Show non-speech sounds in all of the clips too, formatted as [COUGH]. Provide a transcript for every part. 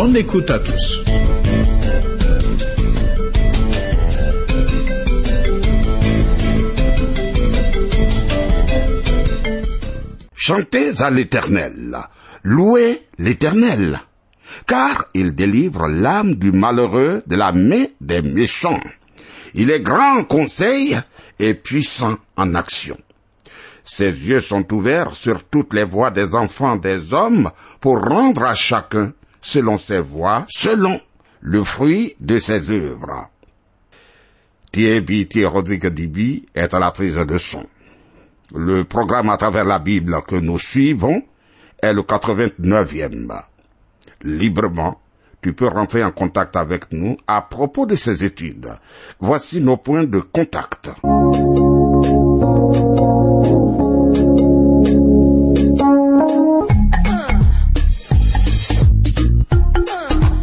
Bonne écoute à tous. Chantez à l'Éternel, louez l'Éternel, car il délivre l'âme du malheureux de la main des méchants. Il est grand conseil et puissant en action. Ses yeux sont ouverts sur toutes les voies des enfants des hommes pour rendre à chacun selon ses voies, selon le fruit de ses œuvres. Thierry Rodrigue Dibi est à la prise de son. Le programme à travers la Bible que nous suivons est le 89e. Librement, tu peux rentrer en contact avec nous à propos de ces études. Voici nos points de contact.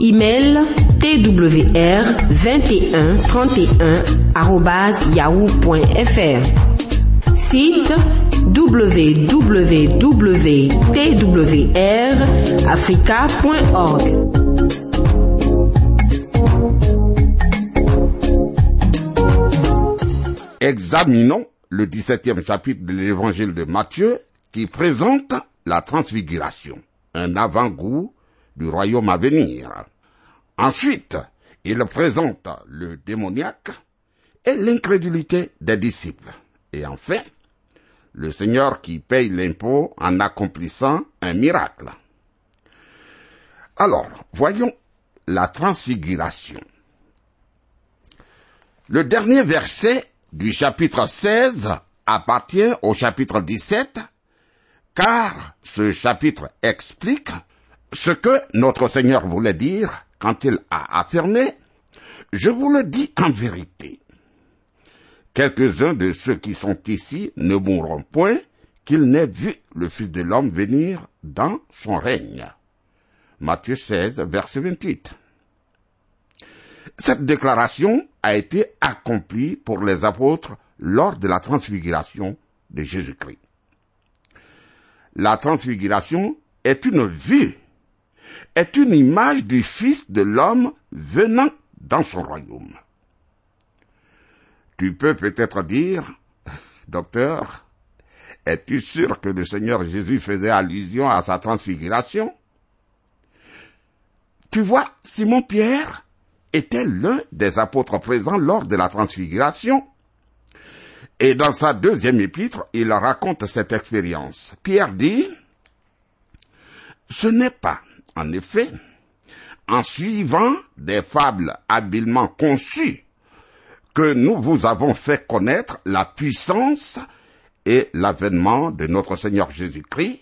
Email twr 21 31 yahoo.fr. Site www.twrafrica.org. Examinons le 17e chapitre de l'évangile de Matthieu qui présente la transfiguration, un avant-goût du royaume à venir. Ensuite, il présente le démoniaque et l'incrédulité des disciples. Et enfin, le Seigneur qui paye l'impôt en accomplissant un miracle. Alors, voyons la transfiguration. Le dernier verset du chapitre 16 appartient au chapitre 17, car ce chapitre explique ce que notre Seigneur voulait dire quand il a affirmé, je vous le dis en vérité. Quelques-uns de ceux qui sont ici ne mourront point qu'ils n'aient vu le Fils de l'homme venir dans son règne. Matthieu 16, verset 28. Cette déclaration a été accomplie pour les apôtres lors de la transfiguration de Jésus-Christ. La transfiguration est une vue, est une image du Fils de l'homme venant dans son royaume. Tu peux peut-être dire, [LAUGHS] docteur, es-tu sûr que le Seigneur Jésus faisait allusion à sa transfiguration? Tu vois, Simon-Pierre était l'un des apôtres présents lors de la transfiguration. Et dans sa deuxième épître, il raconte cette expérience. Pierre dit, ce n'est pas, en effet, en suivant des fables habilement conçues que nous vous avons fait connaître la puissance et l'avènement de notre Seigneur Jésus-Christ,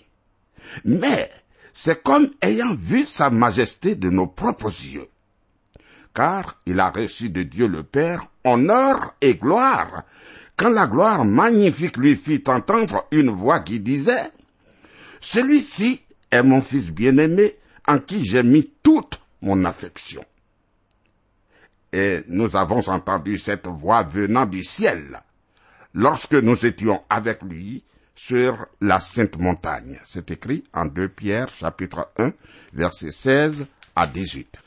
mais c'est comme ayant vu sa majesté de nos propres yeux. Car il a reçu de Dieu le Père honneur et gloire, quand la gloire magnifique lui fit entendre une voix qui disait, Celui-ci est mon fils bien-aimé, en qui j'ai mis toute mon affection et nous avons entendu cette voix venant du ciel lorsque nous étions avec lui sur la sainte montagne. C'est écrit en 2 Pierre chapitre 1 verset 16 à 18.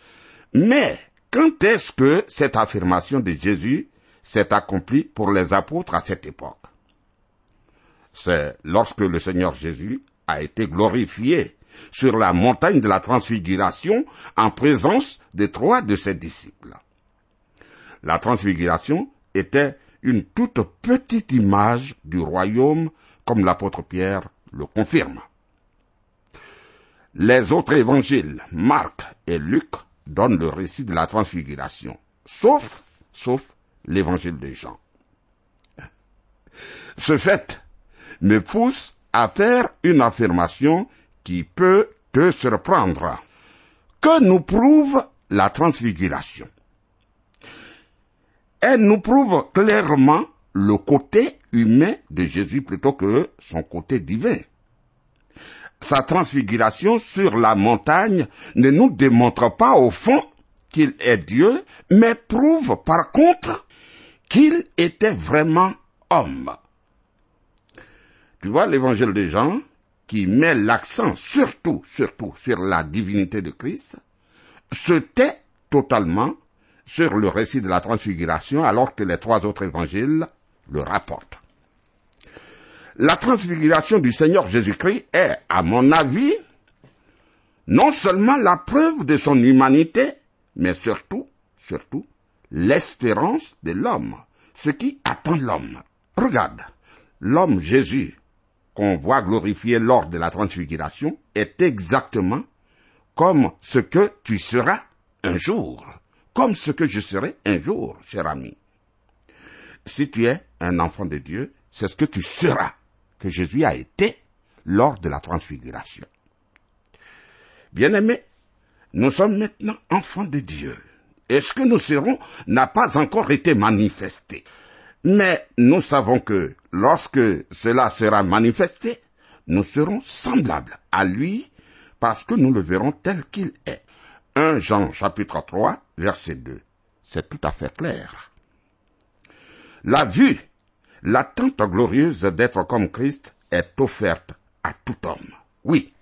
Mais quand est-ce que cette affirmation de Jésus s'est accomplie pour les apôtres à cette époque? C'est lorsque le Seigneur Jésus a été glorifié sur la montagne de la transfiguration en présence de trois de ses disciples. La transfiguration était une toute petite image du royaume comme l'apôtre Pierre le confirme. Les autres évangiles, Marc et Luc, donnent le récit de la transfiguration, sauf, sauf l'évangile de Jean. Ce fait me pousse à faire une affirmation qui peut te surprendre. Que nous prouve la transfiguration Elle nous prouve clairement le côté humain de Jésus plutôt que son côté divin. Sa transfiguration sur la montagne ne nous démontre pas au fond qu'il est Dieu, mais prouve par contre qu'il était vraiment homme. Tu vois l'évangile de Jean? Qui met l'accent surtout, surtout sur la divinité de Christ, se tait totalement sur le récit de la transfiguration alors que les trois autres évangiles le rapportent. La transfiguration du Seigneur Jésus-Christ est, à mon avis, non seulement la preuve de son humanité, mais surtout, surtout, l'espérance de l'homme, ce qui attend l'homme. Regarde, l'homme Jésus qu'on voit glorifié lors de la transfiguration est exactement comme ce que tu seras un jour, comme ce que je serai un jour, cher ami. Si tu es un enfant de Dieu, c'est ce que tu seras, que Jésus a été lors de la transfiguration. Bien-aimés, nous sommes maintenant enfants de Dieu. Et ce que nous serons n'a pas encore été manifesté. Mais nous savons que lorsque cela sera manifesté, nous serons semblables à lui parce que nous le verrons tel qu'il est. 1 Jean chapitre 3 verset 2. C'est tout à fait clair. La vue, l'attente glorieuse d'être comme Christ est offerte à tout homme. Oui.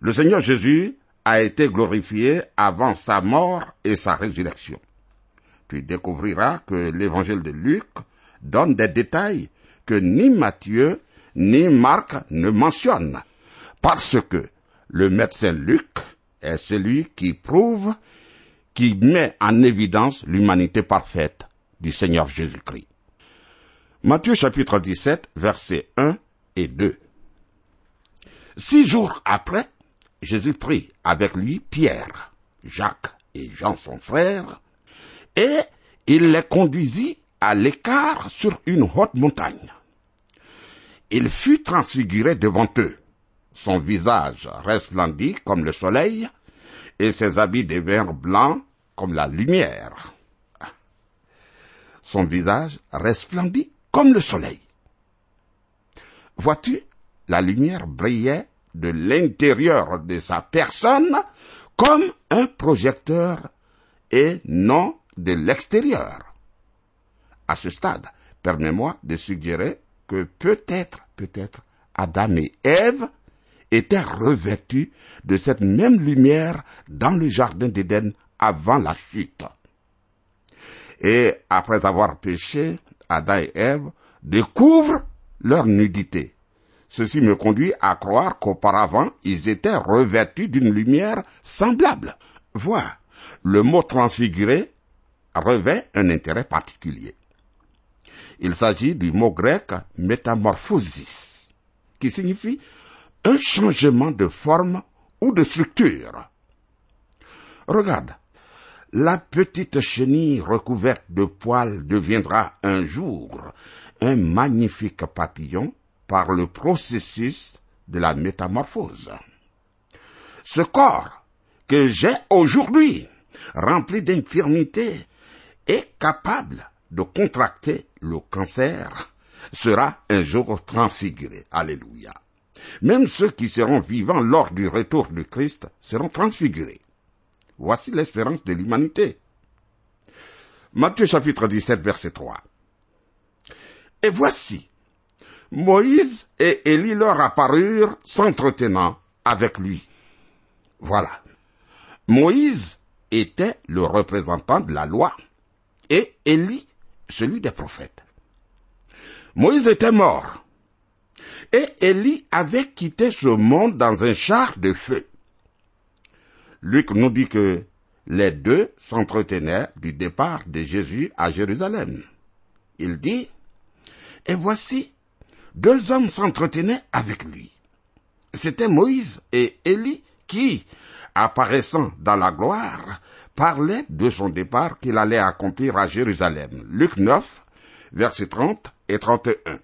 Le Seigneur Jésus a été glorifié avant sa mort et sa résurrection. Tu découvriras que l'évangile de Luc donne des détails que ni Matthieu ni Marc ne mentionnent, parce que le médecin Luc est celui qui prouve, qui met en évidence l'humanité parfaite du Seigneur Jésus-Christ. Matthieu chapitre 17, versets 1 et 2. Six jours après, Jésus prit avec lui Pierre, Jacques et Jean son frère, et il les conduisit à l'écart sur une haute montagne. Il fut transfiguré devant eux. Son visage resplendit comme le soleil, et ses habits devinrent blancs comme la lumière. Son visage resplendit comme le soleil. Vois-tu, la lumière brillait de l'intérieur de sa personne comme un projecteur et non de l'extérieur. À ce stade, permets-moi de suggérer que peut-être, peut-être, Adam et Ève étaient revêtus de cette même lumière dans le jardin d'Éden avant la chute. Et après avoir péché, Adam et Ève découvrent leur nudité. Ceci me conduit à croire qu'auparavant, ils étaient revêtus d'une lumière semblable. Vois, le mot transfiguré revêt un intérêt particulier. Il s'agit du mot grec métamorphosis, qui signifie un changement de forme ou de structure. Regarde, la petite chenille recouverte de poils deviendra un jour un magnifique papillon par le processus de la métamorphose. Ce corps que j'ai aujourd'hui, rempli d'infirmités, est capable de contracter le cancer, sera un jour transfiguré. Alléluia. Même ceux qui seront vivants lors du retour du Christ seront transfigurés. Voici l'espérance de l'humanité. Matthieu chapitre 17 verset 3. Et voici, Moïse et Élie leur apparurent s'entretenant avec lui. Voilà. Moïse était le représentant de la loi et Élie celui des prophètes. Moïse était mort Et Élie avait quitté ce monde dans un char de feu. Luc nous dit que les deux s'entretenaient du départ de Jésus à Jérusalem. Il dit, et voici, deux hommes s'entretenaient avec lui. C'était Moïse et Élie qui, apparaissant dans la gloire, parlaient de son départ qu'il allait accomplir à Jérusalem. Luc 9, versets 30 et 31.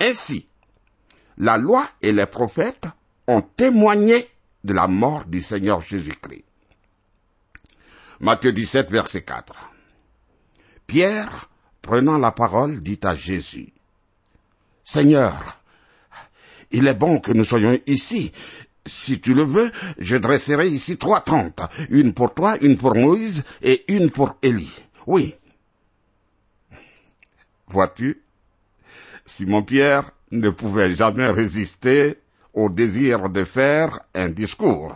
Ainsi, la loi et les prophètes ont témoigné de la mort du Seigneur Jésus-Christ. Matthieu 17, verset 4. Pierre, prenant la parole, dit à Jésus, Seigneur, il est bon que nous soyons ici. Si tu le veux, je dresserai ici trois tentes, une pour toi, une pour Moïse et une pour Élie. Oui. Vois-tu, Simon-Pierre ne pouvait jamais résister au désir de faire un discours.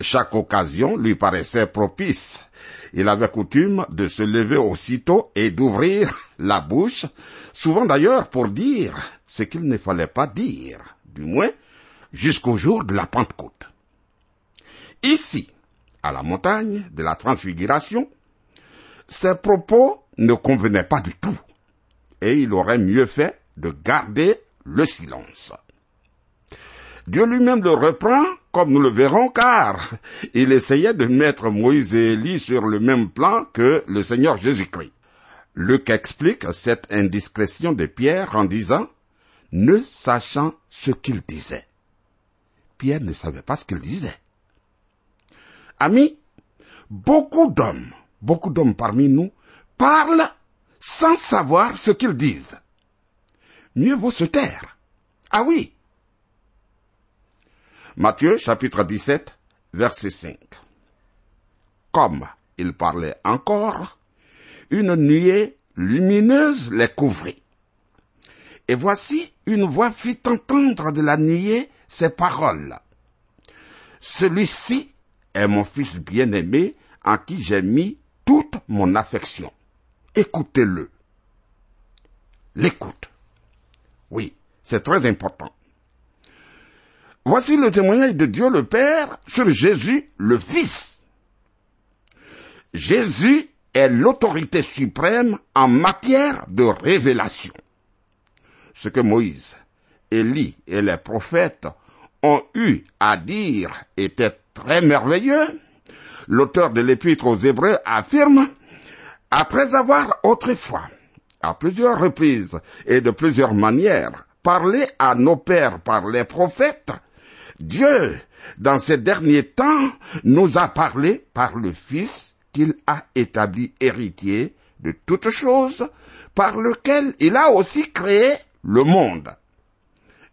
Chaque occasion lui paraissait propice. Il avait coutume de se lever aussitôt et d'ouvrir la bouche, souvent d'ailleurs pour dire ce qu'il ne fallait pas dire, du moins jusqu'au jour de la Pentecôte. Ici, à la montagne de la transfiguration, ses propos ne convenaient pas du tout, et il aurait mieux fait de garder le silence. Dieu lui-même le reprend, comme nous le verrons, car il essayait de mettre Moïse et Élie sur le même plan que le Seigneur Jésus-Christ. Luc explique cette indiscrétion de Pierre en disant, ne sachant ce qu'il disait. Pierre ne savait pas ce qu'il disait. Amis, beaucoup d'hommes, beaucoup d'hommes parmi nous parlent sans savoir ce qu'ils disent. Mieux vaut se taire. Ah oui. Matthieu chapitre 17, verset 5. Comme il parlait encore, une nuée lumineuse les couvrit. Et voici une voix fit entendre de la nuée ces paroles. Celui-ci est mon fils bien-aimé en qui j'ai mis toute mon affection. Écoutez-le. L'écoute. Oui, c'est très important. Voici le témoignage de Dieu le Père sur Jésus le Fils. Jésus est l'autorité suprême en matière de révélation. Ce que Moïse, Élie et les prophètes ont eu à dire était très merveilleux. L'auteur de l'épître aux Hébreux affirme, après avoir autrefois, à plusieurs reprises et de plusieurs manières, parlé à nos pères par les prophètes, Dieu, dans ces derniers temps, nous a parlé par le Fils qu'il a établi héritier de toutes choses, par lequel il a aussi créé le monde.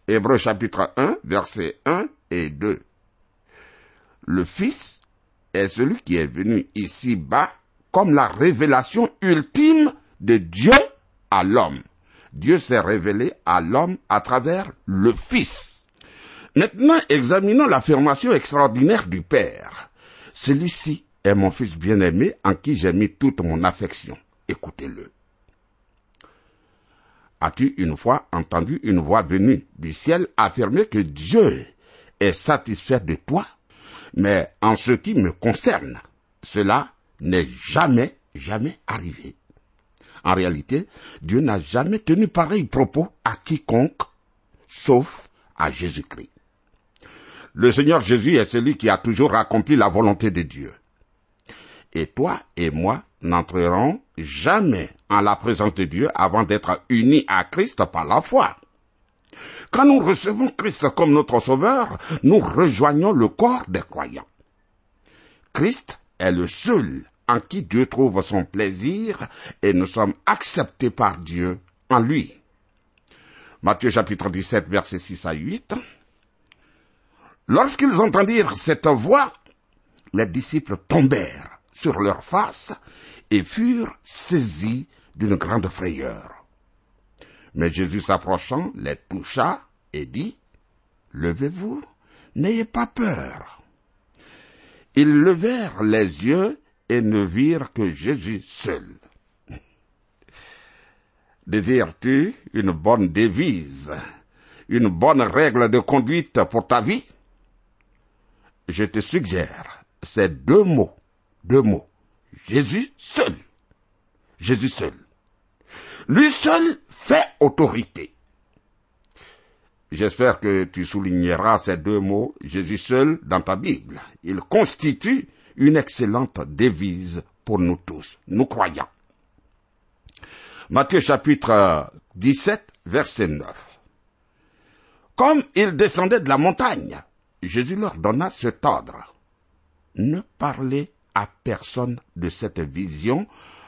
Hébreu chapitre 1, versets 1 et 2. Le Fils est celui qui est venu ici-bas comme la révélation ultime de Dieu à l'homme. Dieu s'est révélé à l'homme à travers le Fils. Maintenant, examinons l'affirmation extraordinaire du Père. Celui-ci est mon Fils bien-aimé en qui j'ai mis toute mon affection. Écoutez-le. As-tu une fois entendu une voix venue du ciel affirmer que Dieu est satisfait de toi? Mais en ce qui me concerne, cela n'est jamais, jamais arrivé. En réalité, Dieu n'a jamais tenu pareil propos à quiconque, sauf à Jésus-Christ. Le Seigneur Jésus est celui qui a toujours accompli la volonté de Dieu. Et toi et moi n'entrerons jamais en la présence de Dieu avant d'être unis à Christ par la foi. Quand nous recevons Christ comme notre Sauveur, nous rejoignons le corps des croyants. Christ est le seul en qui Dieu trouve son plaisir et nous sommes acceptés par Dieu en lui. Matthieu chapitre 17 versets 6 à 8. Lorsqu'ils entendirent cette voix, les disciples tombèrent sur leur face et furent saisis d'une grande frayeur. Mais Jésus s'approchant les toucha et dit, Levez-vous, n'ayez pas peur. Ils levèrent les yeux et ne virent que Jésus seul. Désires-tu une bonne devise, une bonne règle de conduite pour ta vie Je te suggère ces deux mots, deux mots. Jésus seul. Jésus seul. Lui seul fait autorité. J'espère que tu souligneras ces deux mots, Jésus seul, dans ta Bible. Il constitue une excellente devise pour nous tous, nous croyants. Matthieu chapitre 17, verset 9. Comme ils descendaient de la montagne, Jésus leur donna cet ordre. Ne parlez à personne de cette vision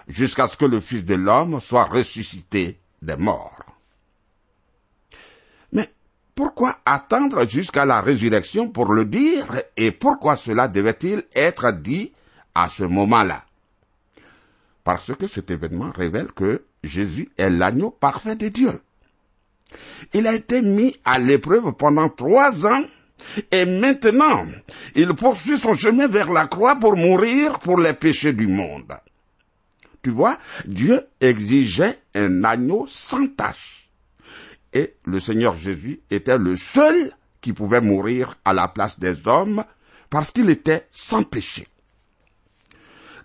jusqu'à ce que le Fils de l'homme soit ressuscité des morts. Mais pourquoi attendre jusqu'à la résurrection pour le dire et pourquoi cela devait-il être dit à ce moment-là? Parce que cet événement révèle que Jésus est l'agneau parfait de Dieu. Il a été mis à l'épreuve pendant trois ans et maintenant il poursuit son chemin vers la croix pour mourir pour les péchés du monde. Tu vois, Dieu exigeait un agneau sans tache. Et le Seigneur Jésus était le seul qui pouvait mourir à la place des hommes parce qu'il était sans péché.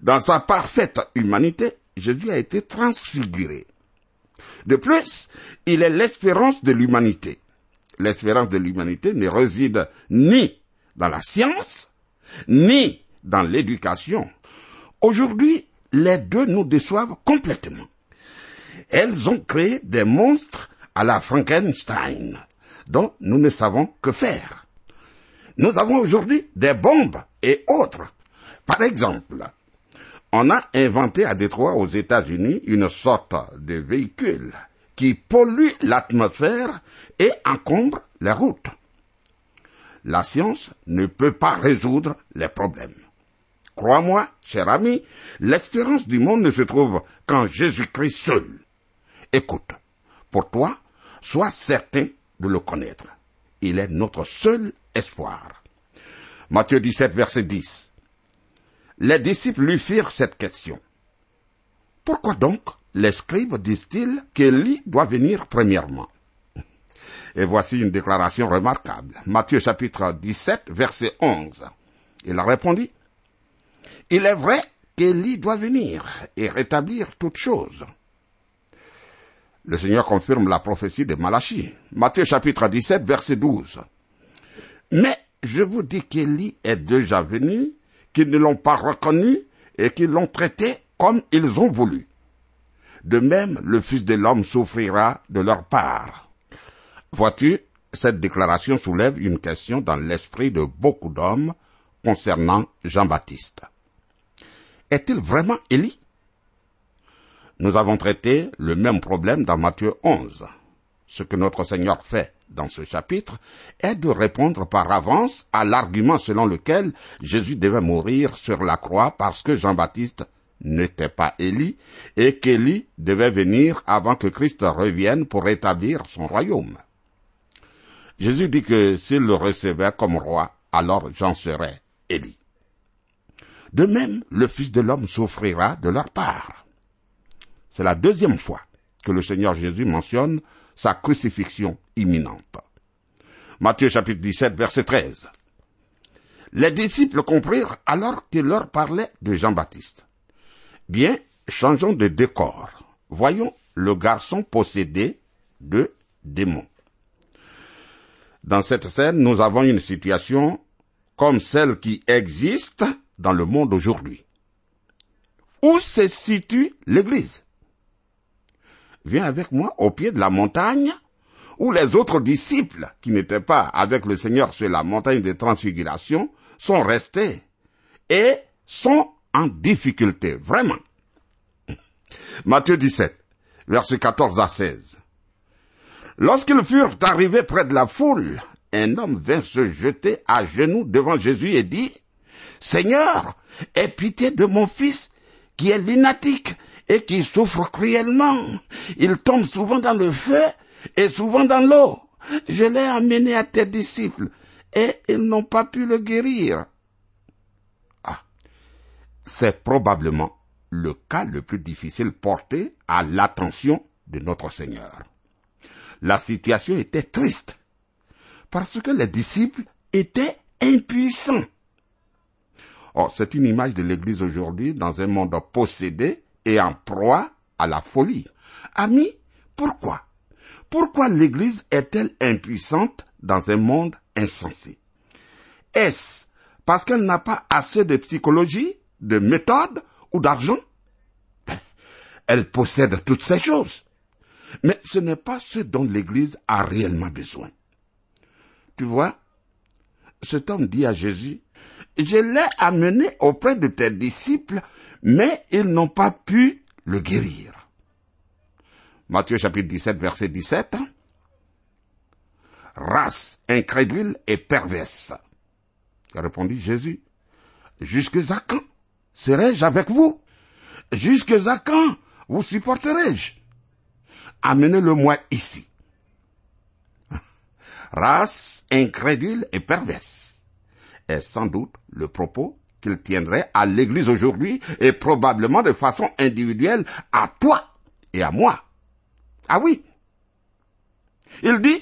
Dans sa parfaite humanité, Jésus a été transfiguré. De plus, il est l'espérance de l'humanité. L'espérance de l'humanité ne réside ni dans la science, ni dans l'éducation. Aujourd'hui, les deux nous déçoivent complètement. Elles ont créé des monstres à la Frankenstein, dont nous ne savons que faire. Nous avons aujourd'hui des bombes et autres. Par exemple, on a inventé à Détroit, aux États-Unis, une sorte de véhicule qui pollue l'atmosphère et encombre les routes. La science ne peut pas résoudre les problèmes. Crois-moi, cher ami, l'espérance du monde ne se trouve qu'en Jésus-Christ seul. Écoute, pour toi, sois certain de le connaître. Il est notre seul espoir. Matthieu 17, verset 10 les disciples lui firent cette question. Pourquoi donc les scribes disent-ils qu'Élie doit venir premièrement Et voici une déclaration remarquable. Matthieu chapitre 17, verset 11. Il a répondu, Il est vrai qu'Élie doit venir et rétablir toutes choses. Le Seigneur confirme la prophétie de Malachie. Matthieu chapitre 17, verset 12. Mais je vous dis qu'Élie est déjà venu qu'ils ne l'ont pas reconnu et qu'ils l'ont traité comme ils ont voulu. De même, le Fils de l'homme souffrira de leur part. Vois-tu, cette déclaration soulève une question dans l'esprit de beaucoup d'hommes concernant Jean-Baptiste. Est-il vraiment Élie? Nous avons traité le même problème dans Matthieu 11. Ce que notre Seigneur fait dans ce chapitre est de répondre par avance à l'argument selon lequel Jésus devait mourir sur la croix parce que Jean-Baptiste n'était pas Élie et qu'Élie devait venir avant que Christ revienne pour établir son royaume. Jésus dit que s'il le recevait comme roi, alors j'en serais Élie. De même, le Fils de l'homme souffrira de leur part. C'est la deuxième fois que le Seigneur Jésus mentionne sa crucifixion imminente. Matthieu chapitre 17 verset 13. Les disciples comprirent alors qu'il leur parlait de Jean-Baptiste. Bien, changeons de décor. Voyons le garçon possédé de démons. Dans cette scène, nous avons une situation comme celle qui existe dans le monde aujourd'hui. Où se situe l'Église? Viens avec moi au pied de la montagne où les autres disciples qui n'étaient pas avec le Seigneur sur la montagne de transfiguration sont restés et sont en difficulté, vraiment. Matthieu 17, versets 14 à 16. Lorsqu'ils furent arrivés près de la foule, un homme vint se jeter à genoux devant Jésus et dit, Seigneur, aie pitié de mon fils qui est lunatique et qui souffre cruellement. Il tombe souvent dans le feu et souvent dans l'eau. Je l'ai amené à tes disciples et ils n'ont pas pu le guérir. C'est probablement le cas le plus difficile porté à l'attention de notre Seigneur. La situation était triste parce que les disciples étaient impuissants. Oh, c'est une image de l'Église aujourd'hui dans un monde possédé et en proie à la folie. Amis, pourquoi? Pourquoi l'Église est-elle impuissante dans un monde insensé? Est-ce parce qu'elle n'a pas assez de psychologie, de méthode ou d'argent Elle possède toutes ces choses. Mais ce n'est pas ce dont l'Église a réellement besoin. Tu vois, cet homme dit à Jésus, je l'ai amené auprès de tes disciples, mais ils n'ont pas pu le guérir. Matthieu chapitre 17, verset 17. Race incrédule et perverse. Répondit Jésus. Jusque à quand serai-je avec vous? Jusque à quand vous supporterai-je Amenez-le-moi ici. [LAUGHS] Race incrédule et perverse est sans doute le propos qu'il tiendrait à l'Église aujourd'hui et probablement de façon individuelle à toi et à moi. Ah oui. Il dit,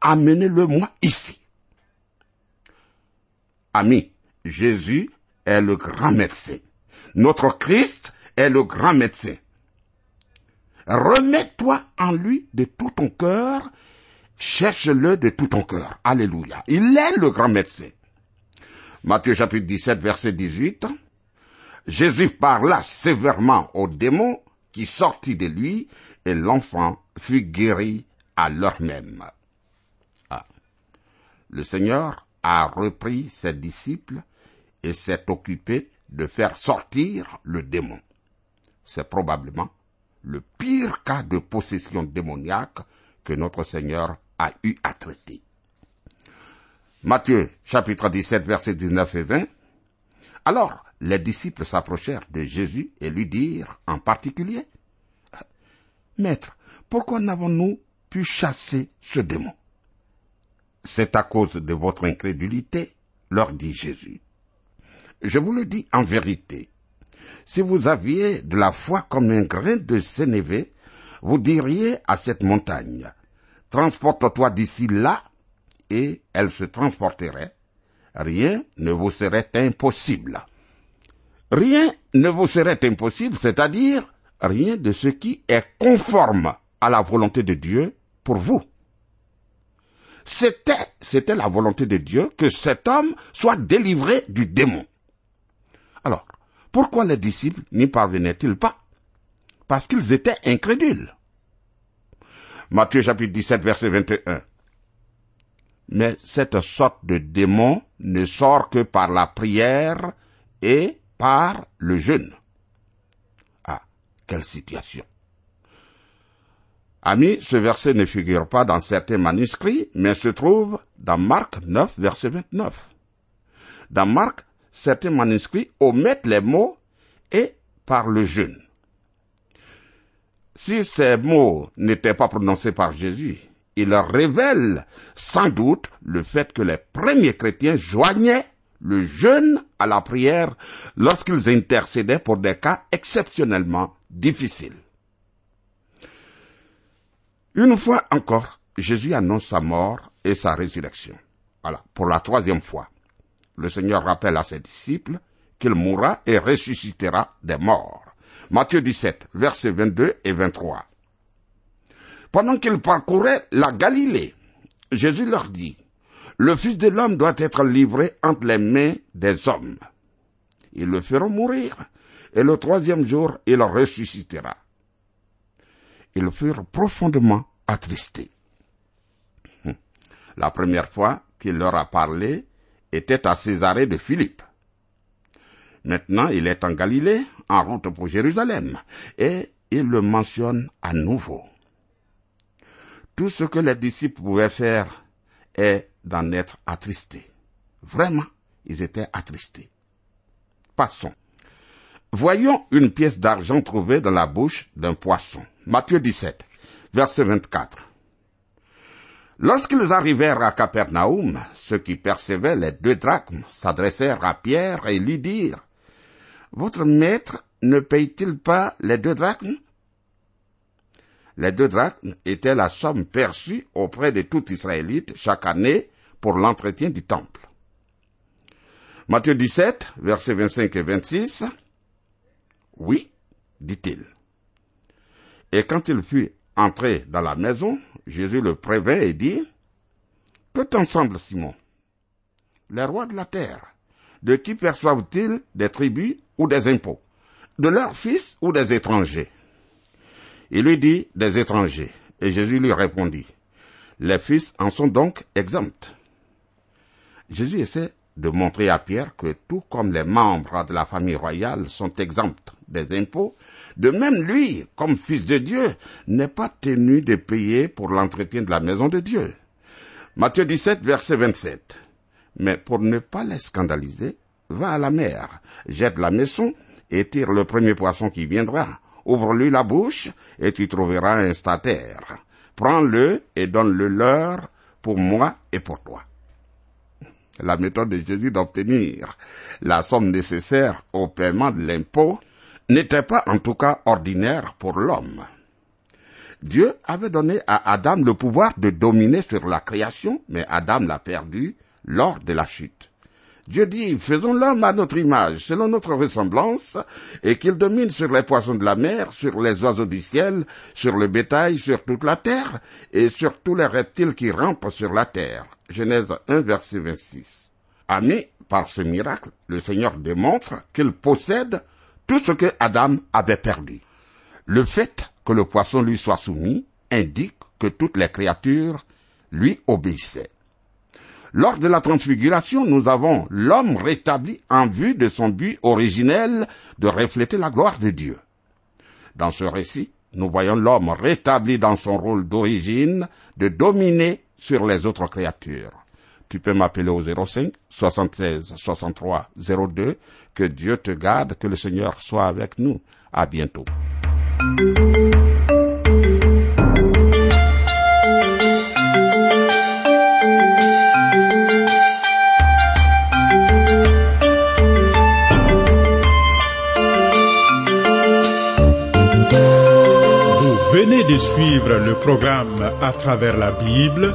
amenez-le-moi ici. Ami, Jésus est le grand médecin. Notre Christ est le grand médecin. Remets-toi en lui de tout ton cœur, cherche-le de tout ton cœur. Alléluia. Il est le grand médecin. Matthieu chapitre 17 verset 18. Jésus parla sévèrement au démon qui sortit de lui et l'enfant fut guéri à l'heure même. Ah. Le Seigneur a repris ses disciples et s'est occupé de faire sortir le démon. C'est probablement le pire cas de possession démoniaque que notre Seigneur a eu à traiter. Matthieu chapitre 17 versets 19 et 20. Alors les disciples s'approchèrent de Jésus et lui dirent en particulier, Maître, pourquoi n'avons-nous pu chasser ce démon C'est à cause de votre incrédulité, leur dit Jésus. Je vous le dis en vérité, si vous aviez de la foi comme un grain de sénévé, vous diriez à cette montagne, transporte-toi d'ici là, et elle se transporterait. Rien ne vous serait impossible. Rien ne vous serait impossible, c'est-à-dire rien de ce qui est conforme à la volonté de Dieu pour vous. C'était, c'était la volonté de Dieu que cet homme soit délivré du démon. Alors, pourquoi les disciples n'y parvenaient-ils pas? Parce qu'ils étaient incrédules. Matthieu chapitre 17 verset 21. Mais cette sorte de démon ne sort que par la prière et par le jeûne. Ah, quelle situation. Amis, ce verset ne figure pas dans certains manuscrits, mais se trouve dans Marc 9, verset 29. Dans Marc, certains manuscrits omettent les mots et par le jeûne. Si ces mots n'étaient pas prononcés par Jésus, il révèle sans doute le fait que les premiers chrétiens joignaient le jeûne à la prière lorsqu'ils intercédaient pour des cas exceptionnellement difficiles. Une fois encore, Jésus annonce sa mort et sa résurrection. Voilà, pour la troisième fois. Le Seigneur rappelle à ses disciples qu'il mourra et ressuscitera des morts. Matthieu 17, versets 22 et 23. Pendant qu'ils parcouraient la Galilée, Jésus leur dit, le Fils de l'homme doit être livré entre les mains des hommes. Ils le feront mourir, et le troisième jour, il ressuscitera. Ils furent profondément attristés. La première fois qu'il leur a parlé était à Césarée de Philippe. Maintenant, il est en Galilée, en route pour Jérusalem, et il le mentionne à nouveau. Tout ce que les disciples pouvaient faire est d'en être attristés. Vraiment, ils étaient attristés. Passons. Voyons une pièce d'argent trouvée dans la bouche d'un poisson. Matthieu 17, verset 24. Lorsqu'ils arrivèrent à Capernaum, ceux qui percevaient les deux drachmes s'adressèrent à Pierre et lui dirent, Votre maître ne paye-t-il pas les deux drachmes? Les deux drachmes étaient la somme perçue auprès de tout Israélite chaque année pour l'entretien du temple. Matthieu 17, versets 25 et 26. Oui, dit-il. Et quand il fut entré dans la maison, Jésus le prévint et dit, Que t'en semble, Simon? Les rois de la terre, de qui perçoivent-ils des tribus ou des impôts? De leurs fils ou des étrangers? Il lui dit, des étrangers. Et Jésus lui répondit, les fils en sont donc exempts. Jésus essaie de montrer à Pierre que tout comme les membres de la famille royale sont exempts des impôts, de même lui, comme fils de Dieu, n'est pas tenu de payer pour l'entretien de la maison de Dieu. Matthieu 17, verset 27. Mais pour ne pas les scandaliser, va à la mer, jette la maison et tire le premier poisson qui viendra. Ouvre-lui la bouche et tu trouveras un statère. Prends-le et donne-le leur pour moi et pour toi la méthode de Jésus d'obtenir la somme nécessaire au paiement de l'impôt n'était pas en tout cas ordinaire pour l'homme. Dieu avait donné à Adam le pouvoir de dominer sur la création, mais Adam l'a perdu lors de la chute. Dieu dit, faisons l'homme à notre image, selon notre ressemblance, et qu'il domine sur les poissons de la mer, sur les oiseaux du ciel, sur le bétail, sur toute la terre, et sur tous les reptiles qui rampent sur la terre. Genèse 1, verset 26. Ami, par ce miracle, le Seigneur démontre qu'il possède tout ce que Adam avait perdu. Le fait que le poisson lui soit soumis indique que toutes les créatures lui obéissaient. Lors de la transfiguration, nous avons l'homme rétabli en vue de son but originel de refléter la gloire de Dieu. Dans ce récit, nous voyons l'homme rétabli dans son rôle d'origine de dominer sur les autres créatures. Tu peux m'appeler au 05 76 63 02. Que Dieu te garde, que le Seigneur soit avec nous. À bientôt. Vous venez de suivre le programme à travers la Bible,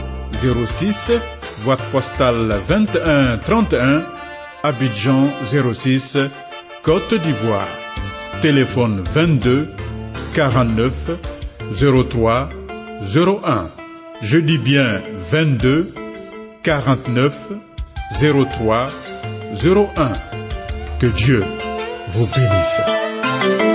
06, boîte postale 2131, Abidjan 06, Côte d'Ivoire. Téléphone 22 49 03 01. Je dis bien 22 49 03 01. Que Dieu vous bénisse.